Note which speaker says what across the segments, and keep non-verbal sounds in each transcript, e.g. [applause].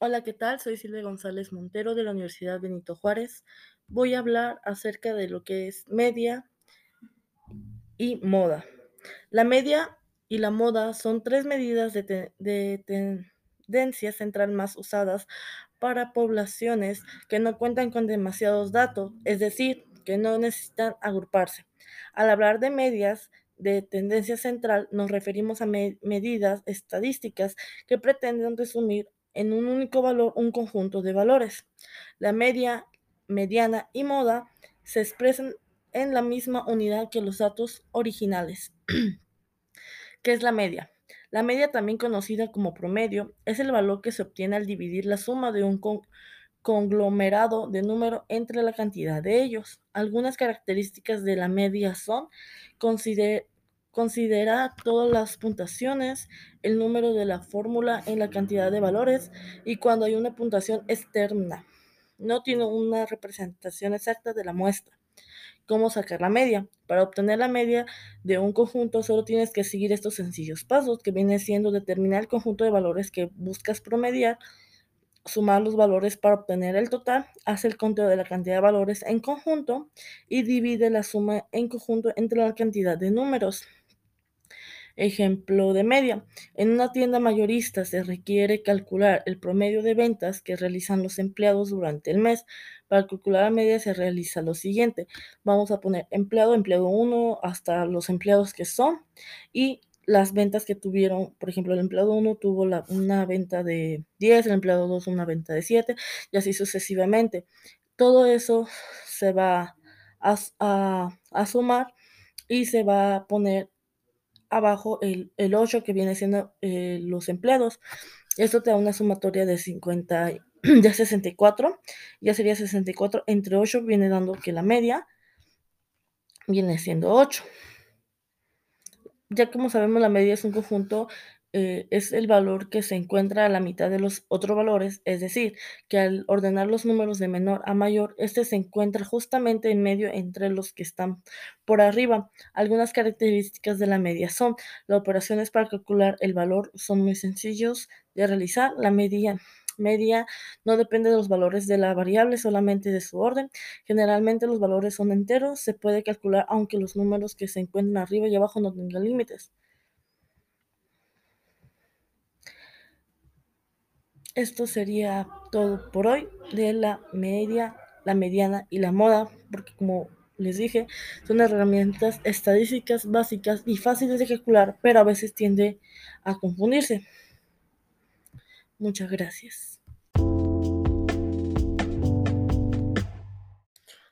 Speaker 1: Hola, ¿qué tal? Soy Silvia González Montero de la Universidad Benito Juárez. Voy a hablar acerca de lo que es media y moda. La media y la moda son tres medidas de, te- de tendencia central más usadas para poblaciones que no cuentan con demasiados datos, es decir, que no necesitan agruparse. Al hablar de medias de tendencia central, nos referimos a me- medidas estadísticas que pretenden resumir en un único valor un conjunto de valores. La media, mediana y moda se expresan en la misma unidad que los datos originales. [clears throat] ¿Qué es la media? La media, también conocida como promedio, es el valor que se obtiene al dividir la suma de un con- conglomerado de números entre la cantidad de ellos. Algunas características de la media son consider- considera todas las puntuaciones, el número de la fórmula en la cantidad de valores y cuando hay una puntuación externa. No tiene una representación exacta de la muestra cómo sacar la media. Para obtener la media de un conjunto solo tienes que seguir estos sencillos pasos que viene siendo determinar el conjunto de valores que buscas promediar, sumar los valores para obtener el total, haz el conteo de la cantidad de valores en conjunto y divide la suma en conjunto entre la cantidad de números. Ejemplo de media. En una tienda mayorista se requiere calcular el promedio de ventas que realizan los empleados durante el mes. Para calcular la media se realiza lo siguiente. Vamos a poner empleado, empleado 1, hasta los empleados que son y las ventas que tuvieron. Por ejemplo, el empleado 1 tuvo una venta de 10, el empleado 2 una venta de 7 y así sucesivamente. Todo eso se va a- a sumar y se va a poner abajo el, el 8 que viene siendo eh, los empleados. Esto te da una sumatoria de 50, [clears throat] y- de 64. Ya sería 64 entre 8 viene dando que la media viene siendo 8. Ya como sabemos, la media es un conjunto, eh, es el valor que se encuentra a la mitad de los otros valores, es decir, que al ordenar los números de menor a mayor, este se encuentra justamente en medio entre los que están por arriba. Algunas características de la media son, las operaciones para calcular el valor son muy sencillos de realizar. La media media no depende de los valores de la variable, solamente de su orden. Generalmente los valores son enteros, se puede calcular aunque los números que se encuentran arriba y abajo no tengan límites. Esto sería todo por hoy de la media, la mediana y la moda, porque como les dije, son herramientas estadísticas básicas y fáciles de calcular, pero a veces tiende a confundirse. Muchas gracias.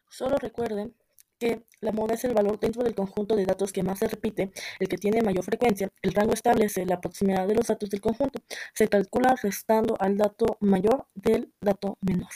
Speaker 1: Solo recuerden que la moda es el valor dentro del conjunto de datos que más se repite, el que tiene mayor frecuencia. El rango establece la proximidad de los datos del conjunto. Se calcula restando al dato mayor del dato menor.